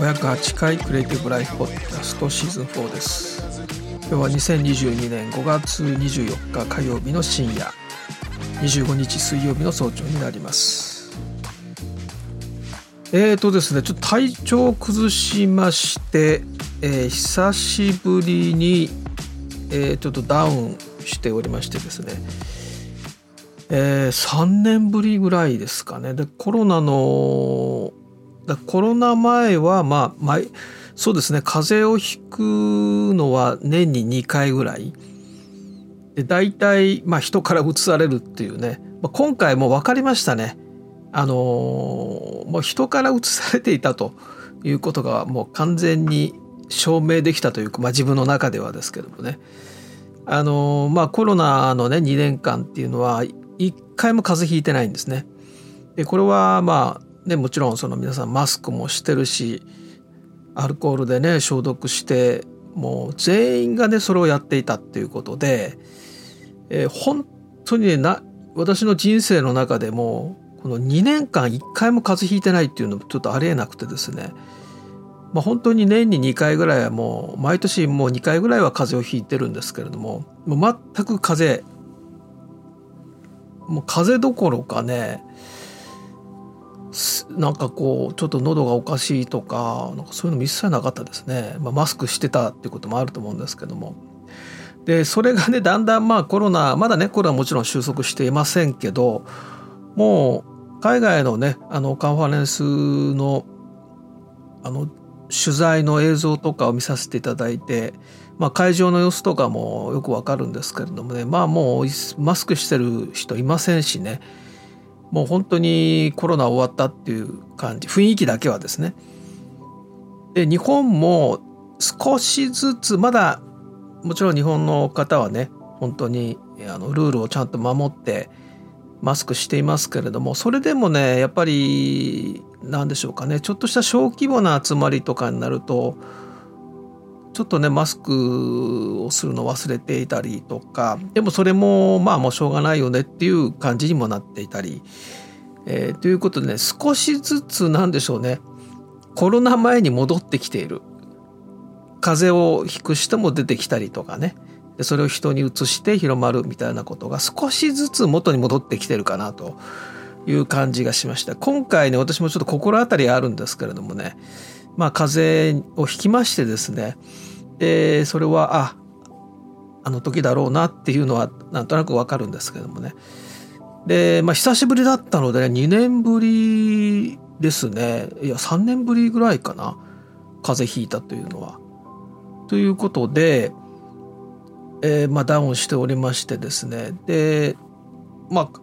第508回クリエイティブライフポッドキャストシーズン4です。今日は2022年5月24日火曜日の深夜25日水曜日の早朝になります。えーとですねちょっと体調を崩しまして、えー、久しぶりに、えー、ちょっとダウンしておりましてですねえー、3年ぶりぐらいですかね。でコロナのだコロナ前はまあ前そうですね風邪をひくのは年に2回ぐらい。で大体、まあ、人からうつされるっていうね、まあ、今回も分かりましたね。あのー、もう人からうつされていたということがもう完全に証明できたというか、まあ、自分の中ではですけどもね。あのー、まあコロナのね2年間っていうのは一回も風邪ひいてないんですね。でこれはまあねもちろんその皆さんマスクもしてるしアルコールでね消毒してもう全員がねそれをやっていたっていうことで、えー、本当にねな私の人生の中でもこの2年間1回も風邪ひいてないっていうのもちょっとありえなくてですね。まあ、本当に年に2回ぐらいはもう毎年もう2回ぐらいは風邪をひいてるんですけれどももう全く風邪もう風邪どころかねなんかこうちょっと喉がおかしいとかなんかそういうのも一切なかったですね、まあ、マスクしてたっていうこともあると思うんですけども。でそれがねだんだんまあコロナまだねコロナはもちろん収束していませんけどもう海外のねあのカンファレンスのあの取材の映像とかを見させていただいてまあ、会場の様子とかもよくわかるんですけれどもねまあもうマスクしてる人いませんしね。もう本当にコロナ終わったっていう感じ雰囲気だけはですね。で日本も少しずつまだもちろん日本の方はね本当にあのルールをちゃんと守ってマスクしていますけれどもそれでもねやっぱり何でしょうかねちょっとした小規模な集まりとかになるとちょっとねマスクをするの忘れていたりとかでもそれもまあもうしょうがないよねっていう感じにもなっていたり、えー、ということでね少しずつなんでしょうねコロナ前に戻ってきている。風邪をひく人も出てきたりとかね。それを人に移して広まるみたいなことが少しずつ元に戻ってきてるかなという感じがしました。今回ね私もちょっと心当たりあるんですけれどもねまあ風邪をひきましてですね。でそれはああの時だろうなっていうのはなんとなくわかるんですけどもね。で、まあ、久しぶりだったので、ね、2年ぶりですね。いや3年ぶりぐらいかな。風邪ひいたというのは。ということで、えー、まあ、ダウンしておりましてですね。でまあ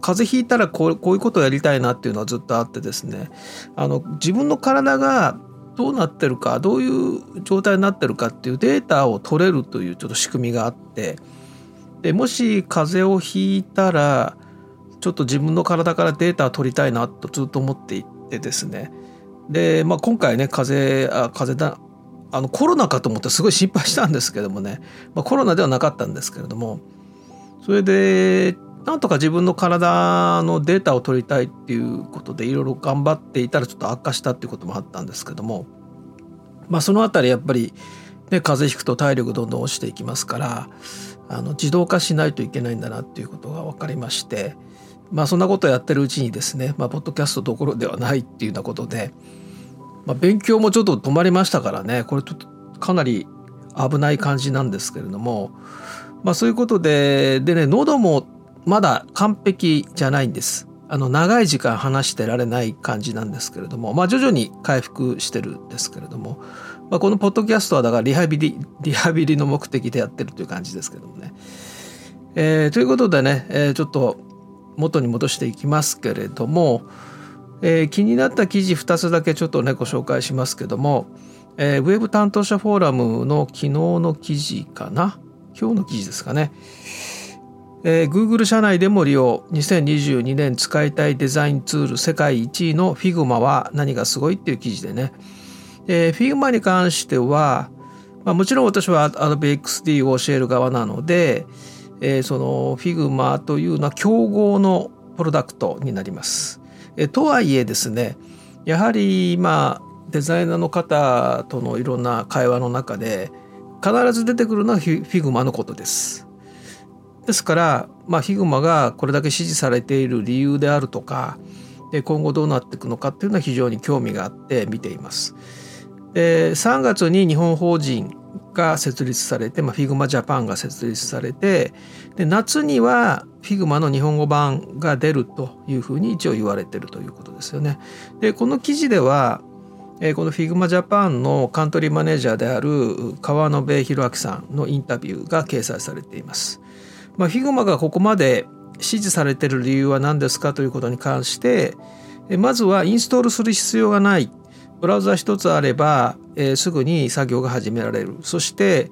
風邪ひいたらこうこういうことをやりたいなっていうのはずっとあってですね。あの自分の体がどうなってるかどういう状態になってるかっていうデータを取れるというちょっと仕組みがあって。でもし風邪をひいたらちょっと自分の体からデータを取りたいなとずっと思っていてですね。で、まあ、今回ね風邪あ風邪だあのコロナかと思ってすごい心配したんですけどもね、まあ、コロナではなかったんですけれども。それでなんとか自分の体のデータを取りたいっていうことでいろいろ頑張っていたらちょっと悪化したっていうこともあったんですけどもまあその辺りやっぱり、ね、風邪ひくと体力どんどん落ちていきますからあの自動化しないといけないんだなっていうことが分かりましてまあそんなことをやってるうちにですね、まあ、ポッドキャストどころではないっていうようなことで、まあ、勉強もちょっと止まりましたからねこれちょっとかなり危ない感じなんですけれども、まあ、そういうことででね喉もまだ完璧じゃないんです。あの長い時間話してられない感じなんですけれども、まあ、徐々に回復してるんですけれども、まあ、このポッドキャストはだからリハビリ リハビリの目的でやってるという感じですけどもね。えー、ということでね、えー、ちょっと元に戻していきますけれども、えー、気になった記事2つだけちょっとねご紹介しますけども、えー、ウェブ担当者フォーラムの昨日の記事かな？今日の記事ですかね。えー、Google 社内でも利用2022年使いたいデザインツール世界1位の Figma は何がすごいっていう記事でね、えー、Figma に関しては、まあ、もちろん私は Adobe XD を教える側なので、えー、その Figma というのは競合のプロダクトになります。えとはいえですねやはり今デザイナーの方とのいろんな会話の中で必ず出てくるのは Figma のことです。ですから、まあ、 Figma がこれだけ支持されている理由であるとかで今後どうなっていくのかっていうのは非常に興味があって見ています。で3月に日本法人が設立されて、まあ、Figma Japan が設立されてで夏には Figma の日本語版が出るというふうに一応言われてるということですよね。でこの記事ではえこの Figma Japan のカントリーマネージャーである川野辺弘明さんのインタビューが掲載されています。まあ、Figma がここまで支持されてる理由は何ですかということに関してまずはインストールする必要がない。ブラウザ一つあれば、えー、すぐに作業が始められる。そして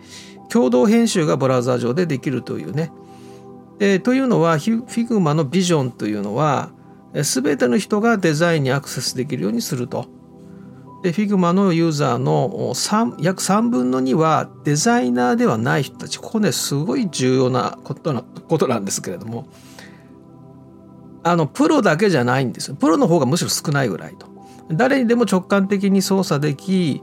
共同編集がブラウザ上でできるというね。でというのは Figma のビジョンというのは全ての人がデザインにアクセスできるようにすると。で Figma のユーザーの3約3分の2はデザイナーではない人たち。ここねすごい重要なことなことなんですけれども。あのプロだけじゃないんですよ。プロの方がむしろ少ないぐらいと。誰にでも直感的に操作でき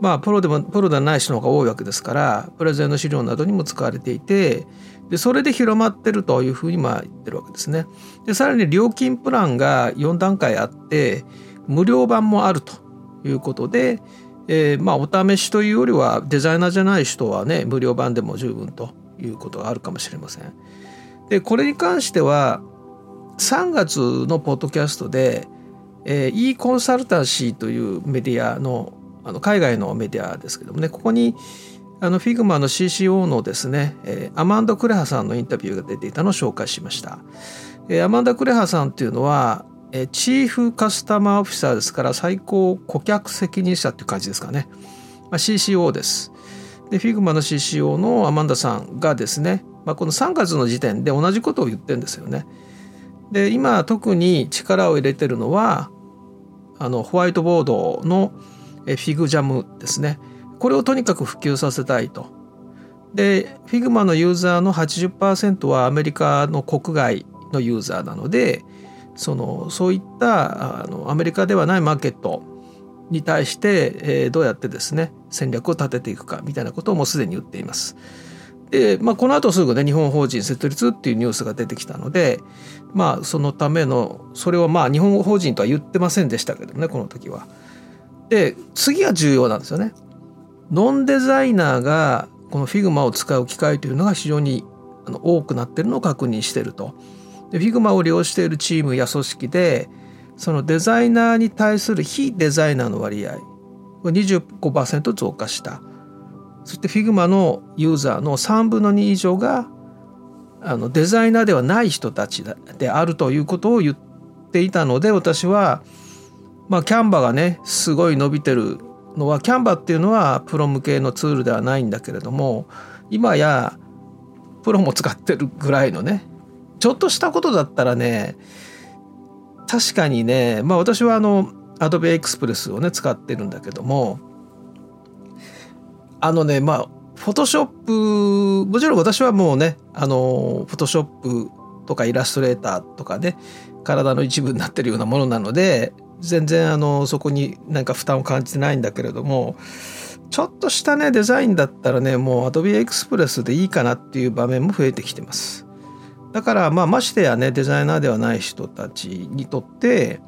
まあプロでもプロではない人の方が多いわけですからプレゼンの資料などにも使われていてでそれで広まってるというふうにまあ言ってるわけですね。でさらに料金プランが4段階あって無料版もあると。いうことで、えー、まあお試しというよりはデザイナーじゃない人はね無料版でも十分ということがあるかもしれません。でこれに関しては3月のポッドキャストでえー、e コンサルタンシーというメディアのあの海外のメディアですけどもねここにあの Figma の CCO のですね、えー、アマンダ・クレハさんのインタビューが出ていたのを紹介しました。えー、アマンダ・クレハさんっていうのは、え、チーフカスタマーオフィサーですから最高顧客責任者っていう感じですかね。まあ、CCO です。で Figma の CCO のアマンダさんがですね、まあ、この3月の時点で同じことを言ってるんですよね。で今特に力を入れてるのはあのホワイトボードのフィグジャムですねこれをとにかく普及させたいと。で Figma のユーザーの80%はアメリカの国外のユーザーなのでそのそういったあのアメリカではないマーケットに対して、えー、どうやってですね戦略を立てていくかみたいなことをもうすでに言っています。で、まあ、この後すぐね日本法人設立っていうニュースが出てきたのでまあそのためのそれはまあ日本法人とは言ってませんでしたけどねこの時は。で次が重要なんですよね。ノンデザイナーがこの Figma を使う機会というのが非常に多くなってるのを確認してると。で Figma を利用しているチームや組織でそのデザイナーに対する非デザイナーの割合25%増加した。そして Figma のユーザーの3分の2以上があのデザイナーではない人たちであるということを言っていたので私はまあキャンバがねすごい伸びてるのはキャンバっていうのはプロ向けのツールではないんだけれども今やプロも使ってるぐらいのねちょっとしたことだったらね確かにねまあ私はあの Adobe Express をね使ってるんだけどもあのねまあフォトショップもちろん私はもうねあのフォトショップとかイラストレーターとかね体の一部になってるようなものなので全然あのそこになんか負担を感じてないんだけれどもちょっとしたねデザインだったらねもう Adobe Express でいいかなっていう場面も増えてきてます。だからまあましてやねデザイナーではない人たちにとって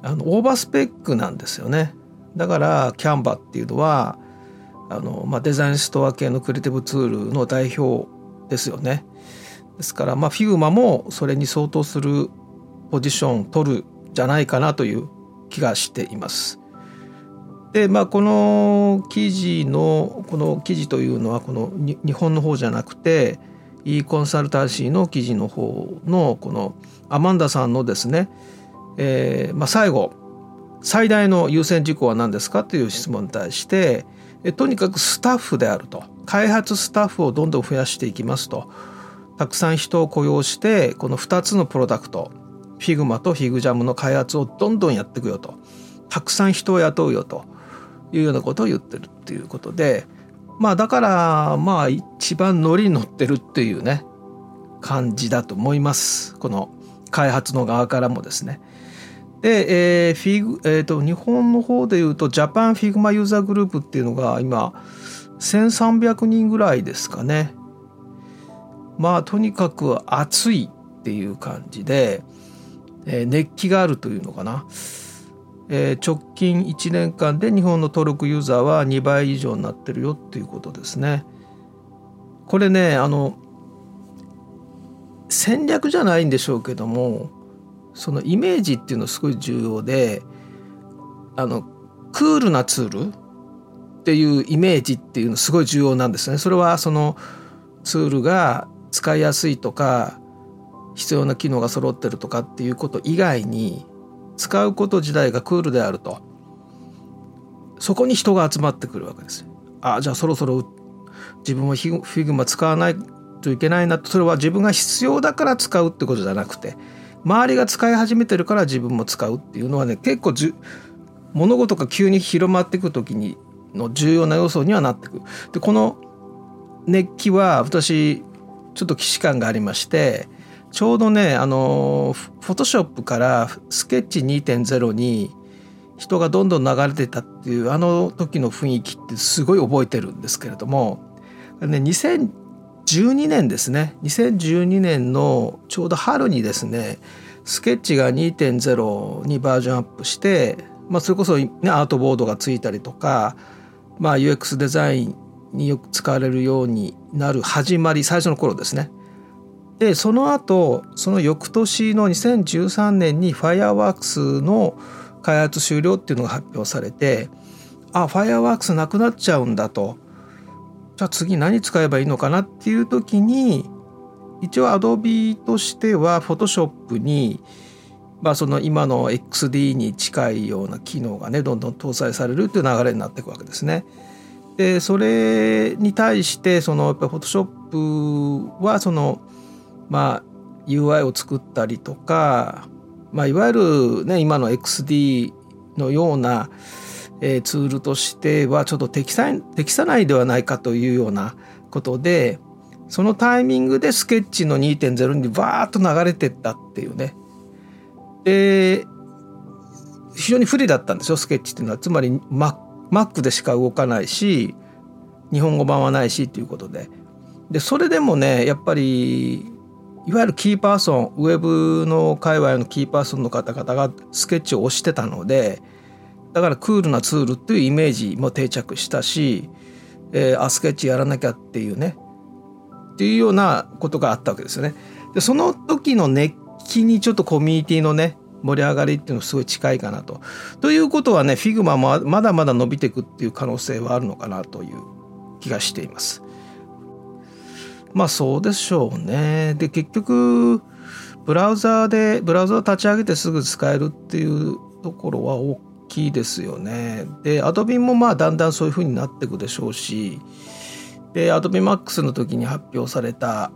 あのオーバースペックなんですよねだからキャンバっていうのはあの、まあ、デザインストア系のクリエイティブツールの代表ですよね。ですから、まあ、Figma もそれに相当するポジション取るじゃないかなという気がしています。でまあこの記事のこの記事というのはこの日本の方じゃなくて e コンサルタンシーの記事の方のこのアマンダさんのですね、えーまあ、最後最大の優先事項は何ですかという質問に対してとにかくスタッフであると。開発スタッフをどんどん増やしていきますと。たくさん人を雇用してこの2つのプロダクト Figma と FigJam の開発をどんどんやっていくよと。たくさん人を雇うよというようなことを言ってるっていうことでまあだからまあ一番ノリに乗ってるっていうね感じだと思いますこの開発の側からもですね。で、えーフィグえー、と日本の方でいうと Japan Figma User Group っていうのが今1300人ぐらいですかね。まあとにかく熱いっていう感じで、えー熱気があるというのかな。えー直近1年間で日本の登録ユーザーは2倍以上になってるよっていうことですね。これねあの戦略じゃないんでしょうけどもそのイメージっていうのすごい重要であのクールなツールっていうイメージっていうのすごい重要なんですね。それはそのツールが使いやすいとか必要な機能が揃ってるとかっていうこと以外に使うこと自体がクールであるとそこに人が集まってくるわけです。あじゃあそろそろ自分は Figma 使わないといけないなとそれは自分が必要だから使うってことじゃなくて周りが使い始めてるから自分も使うっていうのはね結構物事が急に広まっていく時にの重要な要素にはなってくる。でこの熱気は私ちょっと既視感がありましてちょうどねあのフォトショップからスケッチ2.0に人がどんどん流れてたっていうあの時の雰囲気ってすごい覚えてるんですけれども、ね、2012年ですね2012年のちょうど春にですねスケッチが2.0にバージョンアップして、まあ、それこそ、ね、アートボードがついたりとか、まあ、UX デザインによく使われるようになる始まり最初の頃ですね。でその後その翌年の2013年に Fireworks の開発終了っていうのが発表されてあ Fireworks なくなっちゃうんだとじゃあ次何使えばいいのかなっていう時に一応 Adobe としては Photoshop にまあその今の XD に近いような機能がねどんどん搭載されるっていう流れになっていくわけですね。でそれに対してそのやっぱり Photoshop はそのまあ UI を作ったりとか、まあ、いわゆるね今の XD のような、えーツールとしてはちょっと適さ適さないではないかというようなことでそのタイミングでスケッチの2.0にバーッと流れてったっていうね。で非常に不利だったんですよスケッチっていうのはつまり Mac でしか動かないし日本語版はないしということででそれでもねやっぱりいわゆるキーパーソンウェブの界隈のキーパーソンの方々がスケッチを推してたのでだからクールなツールっていうイメージも定着したし、えー、あスケッチやらなきゃっていうねっていうようなことがあったわけですよね。でその時の熱気にちょっとコミュニティのね盛り上がりっていうのすごい近いかなと。ということはね Figma もまだまだ伸びていくっていう可能性はあるのかなという気がしています。まあそうでしょうね。で結局ブラウザーでブラウザを立ち上げてすぐ使えるっていうところは大きいですよね。で Adobe もまあだんだんそういう風になっていくでしょうしで Adobe Max の時に発表された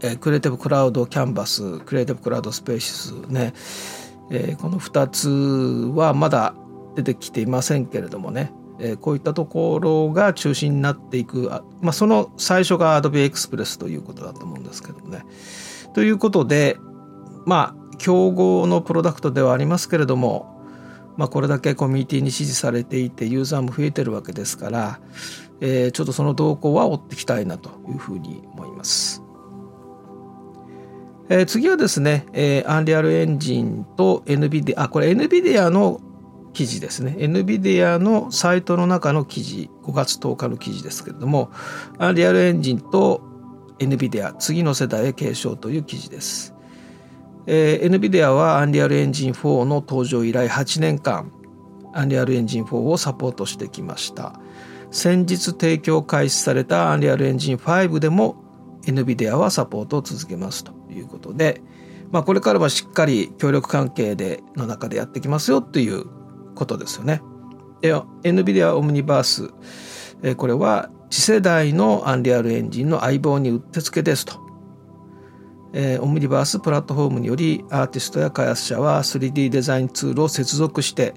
えー、 Creative Cloud Canvas Creative Cloud Spaces ね、えー、この2つはまだ出てきていませんけれどもね、えー、こういったところが中心になっていくあ、まあ、その最初が Adobe Express ということだと思うんですけどもね。ということでまあ競合のプロダクトではありますけれども、まあ、これだけコミュニティに支持されていてユーザーも増えてるわけですから、えー、ちょっとその動向は追っていきたいなというふうに思います。えー、次はですね、えー、アンリアルエンジンと NVIDIA、あ、これ NVIDIA の記事ですね。NVIDIA のサイトの中の記事、5月10日の記事ですけれども、アンリアルエンジンと NVIDIA、次の世代へ継承という記事です。えー、NVIDIA はアンリアルエンジン4の登場以来8年間、アンリアルエンジン4をサポートしてきました。先日提供開始されたアンリアルエンジン5でも NVIDIA はサポートを続けますということで、まあ、これからはしっかり協力関係での中でやってきますよということですよね。で NVIDIA オムニバース、えこれは次世代のアンリアルエンジンの相棒にうってつけですと。えー、オムニバースプラットフォームによりアーティストや開発者は 3D デザインツールを接続して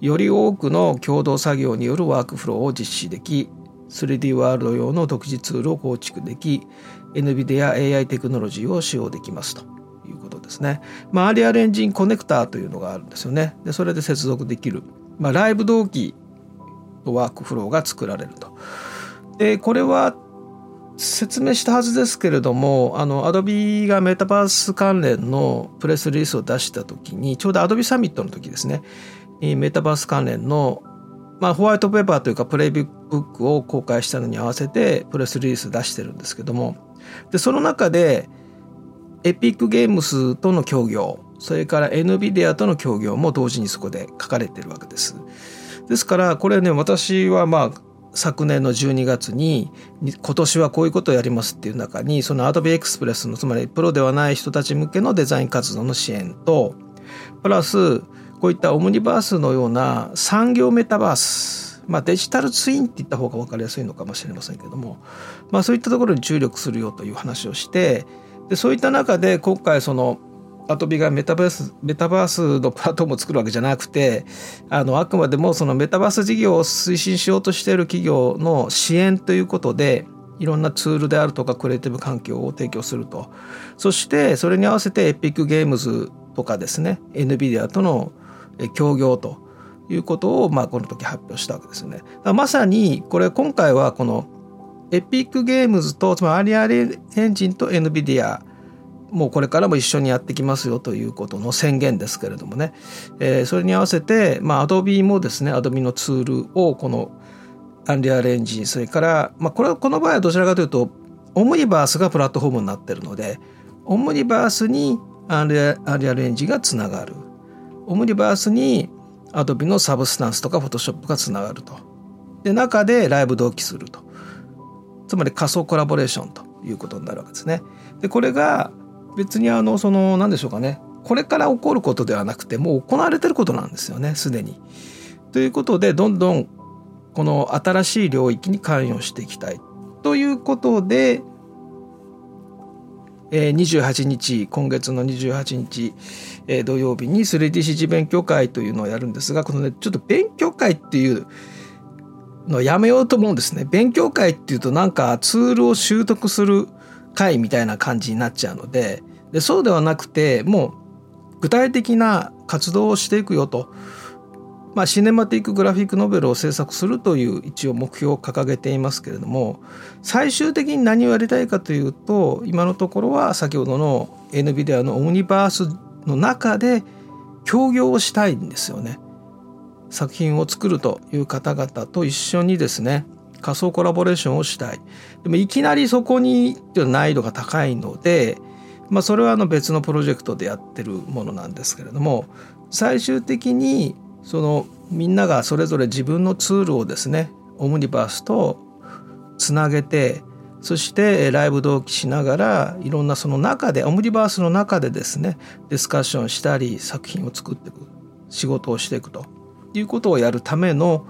より多くの共同作業によるワークフローを実施でき 3D ワールド用の独自ツールを構築でき NVIDIA AI テクノロジーを使用できますとですね、まあ、アリアルエンジンコネクターというのがあるんですよね。でそれで接続できる、まあ、ライブ同期のワークフローが作られると。でこれは説明したはずですけれどもあの Adobe がメタバース関連のプレスリリースを出した時にちょうど Adobe サミットの時ですね。メタバース関連のまあ、ホワイトペーパーというかプレイブックを公開したのに合わせてプレスリリース出してるんですけども。でその中でエピックゲームスとの協業それから NVIDIA との協業も同時にそこで書かれてるわけです。ですからこれね私はまあ昨年の12月に今年はこういうことをやりますっていう中にその Adobe Express のつまりプロではない人たち向けのデザイン活動の支援とプラスこういったオムニバースのような産業メタバース、まあ、デジタルツインって言った方が分かりやすいのかもしれませんけども、まあ、そういったところに注力するよという話をしてでそういった中で今回そのアトビがメタバースメタバースのプラットフォームを作るわけじゃなくてあのあくまでもそのメタバース事業を推進しようとしている企業の支援ということでいろんなツールであるとかクリエイティブ環境を提供するとそしてそれに合わせてエピックゲームズとかですね NVIDIA との協業ということを、まあ、この時発表したわけですね。まさにこれ今回はこのエピックゲームズとつまりアリアリエンジンと NVIDIA もうこれからも一緒にやってきますよということの宣言ですけれどもね、えー、それに合わせて、まあ、Adobe もですね Adobe のツールをこのアンリアルエンジンそれから、まあ、これはこの場合はどちらかというとオムニバースがプラットフォームになってるのでオムニバースにアンリアルエンジンがつながるオムニバースに Adobe のサブスタンスとか Photoshop がつながると。で中でライブ同期すると。つまり仮想コラボレーションということになるわけですね。でこれが別にあのその何でしょうかねこれから起こることではなくてもう行われてることなんですよねすでに。ということでどんどんこの新しい領域に関与していきたいということで28日今月の28日土曜日に 3DCG 勉強会というのをやるんですがこのねちょっと勉強会っていうのやめようと思うんですね。勉強会っていうとなんかツールを習得する会みたいな感じになっちゃうのででそうではなくてもう具体的な活動をしていくよとまあ、シネマティックグラフィックノベルを制作するという一応目標を掲げていますけれども最終的に何をやりたいかというと今のところは先ほどの NVIDIA のオムニバースの中で協業をしたいんですよね。作品を作るという方々と一緒にですね仮想コラボレーションをしたい。でもいきなりそこに難易度が高いので、まあ、それはあの別のプロジェクトでやってるものなんですけれども最終的にそのみんながそれぞれ自分のツールをですねオムニバースとつなげてそしてライブ同期しながらいろんなその中でオムニバースの中でですねディスカッションしたり作品を作っていく仕事をしていくということをやるための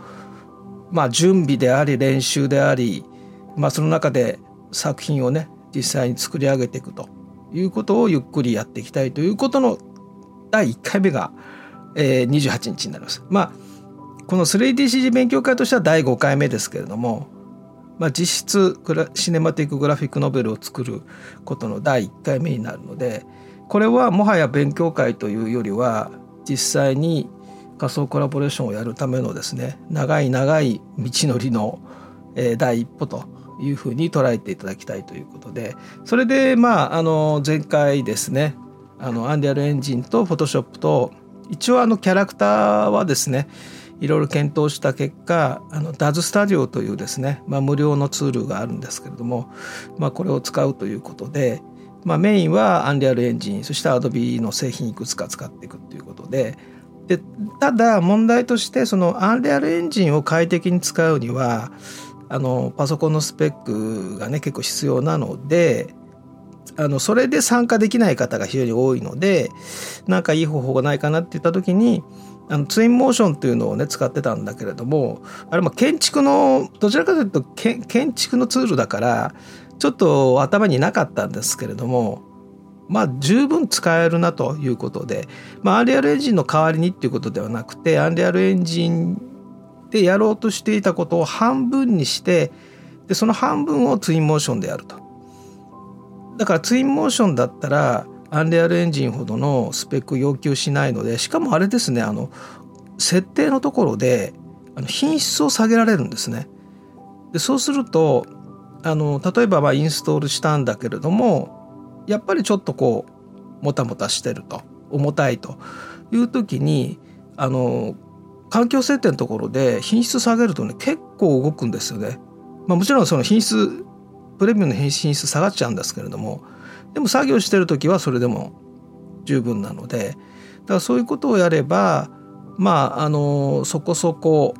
まあ準備であり練習でありまあその中で作品をね実際に作り上げていくということをゆっくりやっていきたいということの第1回目がえー、28日になります。まあこの 3DCG 勉強会としては第5回目ですけれども、まあ、実質シネマティックグラフィックノベルを作ることの第1回目になるのでこれはもはや勉強会というよりは実際に仮想コラボレーションをやるためのですね長い長い道のりの、え、第一歩というふうに捉えていただきたいということでそれでまああの前回ですねあのアンディアルエンジンとフォトショップと一応あのキャラクターはですねいろいろ検討した結果あの DAZ スタジオというですね、まあ、無料のツールがあるんですけれども、まあ、これを使うということで、まあ、メインはアンリアルエンジンそして Adobe の製品いくつか使っていくということででただ問題としてそのアンリアルエンジンを快適に使うにはあのパソコンのスペックがね結構必要なのであのそれで参加できない方が非常に多いのでなんかいい方法がないかなって言った時にあのツインモーションっていうのをね使ってたんだけれどもあれも建築のどちらかというと建築のツールだからちょっと頭になかったんですけれどもまあ十分使えるなということで、まあ、アンリアルエンジンの代わりにっていうことではなくてアンリアルエンジンでやろうとしていたことを半分にしてでその半分をツインモーションでやると。だからツインモーションだったらアンレアルエンジンほどのスペック要求しないのでしかもあれですねあの設定のところであの品質を下げられるんですね。でそうするとあの例えばまインストールしたんだけれどもやっぱりちょっとこうもたもたしてると重たいという時にあの環境設定のところで品質下げるとね結構動くんですよね。まあ、もちろんその品質プレミアムの品質下がっちゃうんですけれどもでも作業してる時はそれでも十分なのでだからそういうことをやればまああのそこそこ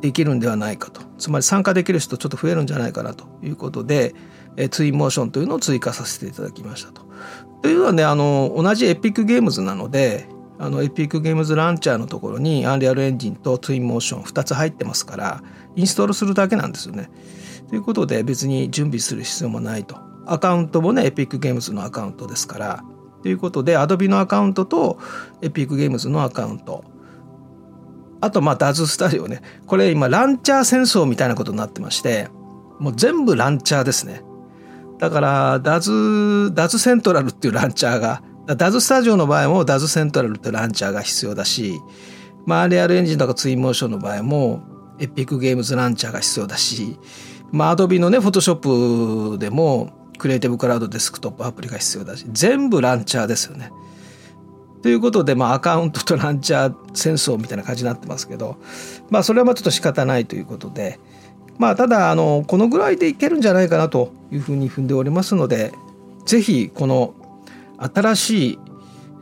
できるんではないかとつまり参加できる人ちょっと増えるんじゃないかなということで、えツインモーションというのを追加させていただきましたと。というのはねあの同じ Epic Games なのであの Epic Games Launcher のところに Unreal Engine と Twinmotion 2つ入ってますからインストールするだけなんですよね。ということで別に準備する必要もないと。アカウントもね Epic Games のアカウントですから。ということで Adobe のアカウントと Epic Games のアカウントあとまあ Daz Studio ねこれ今ランチャー戦争みたいなことになってましてもう全部ランチャーですねだからダズダズセントラルっていうランチャーがダズスタジオの場合もダズセントラルってランチャーが必要だしまあレアルエンジンとかツインモーションの場合もエピックゲームズランチャーが必要だしまあアドビのねフォトショップでもクリエイティブクラウドデスクトップアプリが必要だし全部ランチャーですよね。ということで、まあ、アカウントとランチャー戦争みたいな感じになってますけど、まあ、それはまあちょっと仕方ないということで、まあ、ただあのこのぐらいでいけるんじゃないかなというふうに踏んでおりますので是非この新し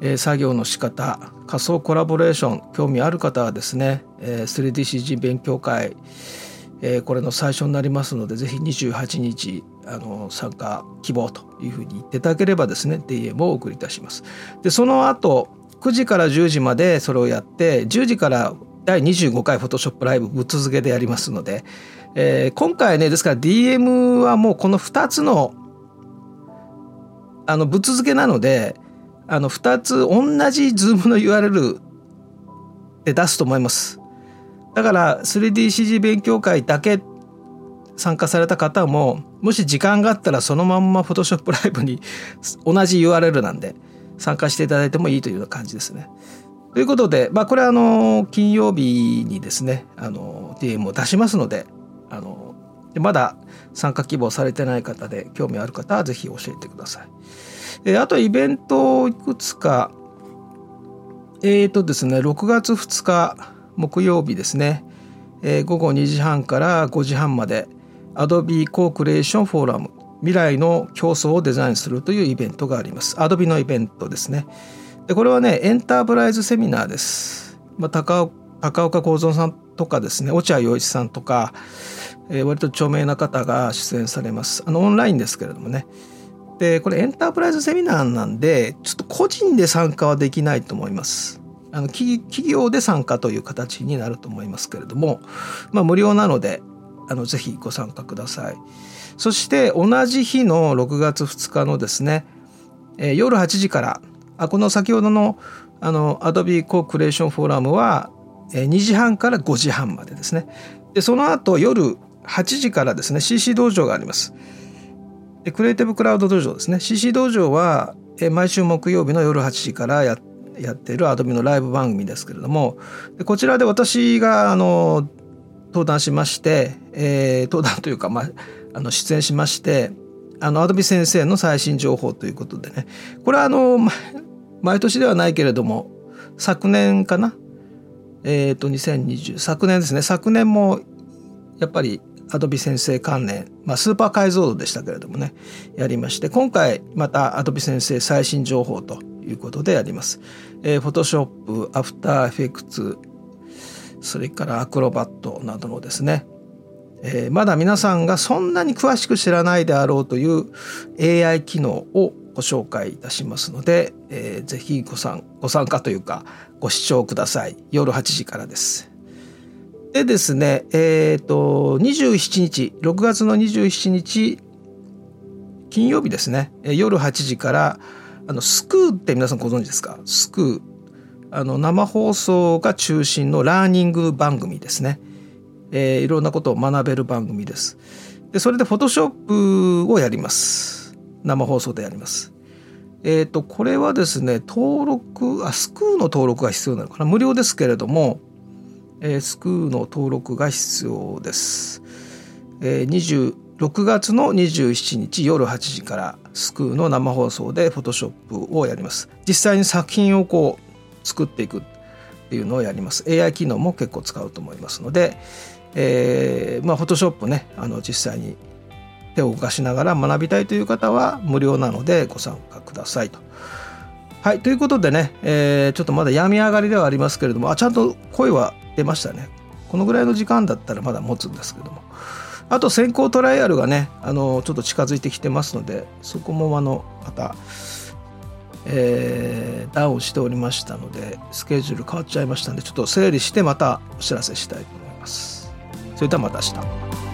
い作業の仕方仮想コラボレーション興味ある方はですね 3DCG 勉強会これの最初になりますので是非28日あの参加希望というふうに言っていただければですね DM をお送りいたします。でその後9時から10時までそれをやって10時から第25回フォトショップライブぶっ続けでやりますので、えー、今回ねですから DM はもうこの2つのあのぶっ続けなのであの2つ同じ Zoom の URL で出すと思います。だから 3DCG 勉強会だけ参加された方ももし時間があったらそのまんま Photoshop ライブに同じ URL なんで参加していただいてもいいというような感じですね。ということで、まあ、これはあの金曜日にですねあの DM を出しますのであのまだ参加希望されてない方で興味ある方はぜひ教えてください。えあとイベントいくつかえっ、ー、とですね6月2日木曜日ですね、えー、午後2時半から5時半まで Adobe Co-Creation Forum 未来の競争をデザインするというイベントがあります。Adobe のイベントですね。でこれはね、エンタープライズセミナーです。まあ、高高岡幸三さんとかですね、落合陽一さんとか、えー、割と著名な方が出演されます。あのオンラインですけれどもね。で、これエンタープライズセミナーなんで、ちょっと個人で参加はできないと思います。あの企業で参加という形になると思いますけれども、まあ、無料なのであのぜひご参加ください。そして同じ日の6月2日のですね、えー、夜8時からあこの先ほどのあの Adobe Co-Creation Forum は、2時半から5時半までですね。でその後夜8時からですね CC 道場があります。でクリエイティブクラウド道場ですね CC 道場は、毎週木曜日の夜8時からややっている Adobe のライブ番組ですけれどもこちらで私があの登壇しまして、えー、登壇というか、まあ、あの出演しましてあのアドビ先生の最新情報ということでねこれはあの毎年ではないけれども昨年かな？えっ、ー、と2020昨年ですね。昨年もやっぱりアドビ先生関連、まあ、スーパー解像度でしたけれどもねやりまして今回またアドビ先生最新情報ということでやります。えー、フォトショップアフターエフェクツそれからアクロバットなどのですね、えー、まだ皆さんがそんなに詳しく知らないであろうという AI 機能をご紹介いたしますので、えー、ぜひご参ご参加というかご視聴ください。夜8時からです。でですねえっ、ー、と27日6月の27日金曜日ですね。夜8時からあのスクーって皆さんご存知ですか？スクー。あの生放送が中心のラーニング番組ですね、えー、いろんなことを学べる番組です。でそれでフォトショップをやります。生放送でやりますえーと、これはですね登録あスクーの登録が必要なのかな？無料ですけれども、えー、スクーの登録が必要です。えー、26月の27日夜8時からスクーの生放送でフォトショップをやります。実際に作品をこう作っていくっていうのをやります。AI 機能も結構使うと思いますので、えー、まあフォトショップねあの実際に手を動かしながら学びたいという方は無料なのでご参加くださいと。はい、ということでね、えー、ちょっとまだ病み上がりではありますけれどもあちゃんと声は出ましたね。このぐらいの時間だったらまだ持つんですけども。あと先行トライアルがねあのちょっと近づいてきてますのでそこもあのまた、えー、ダウンしておりましたのでスケジュール変わっちゃいましたんでちょっと整理してまたお知らせしたいと思います。それではまた明日。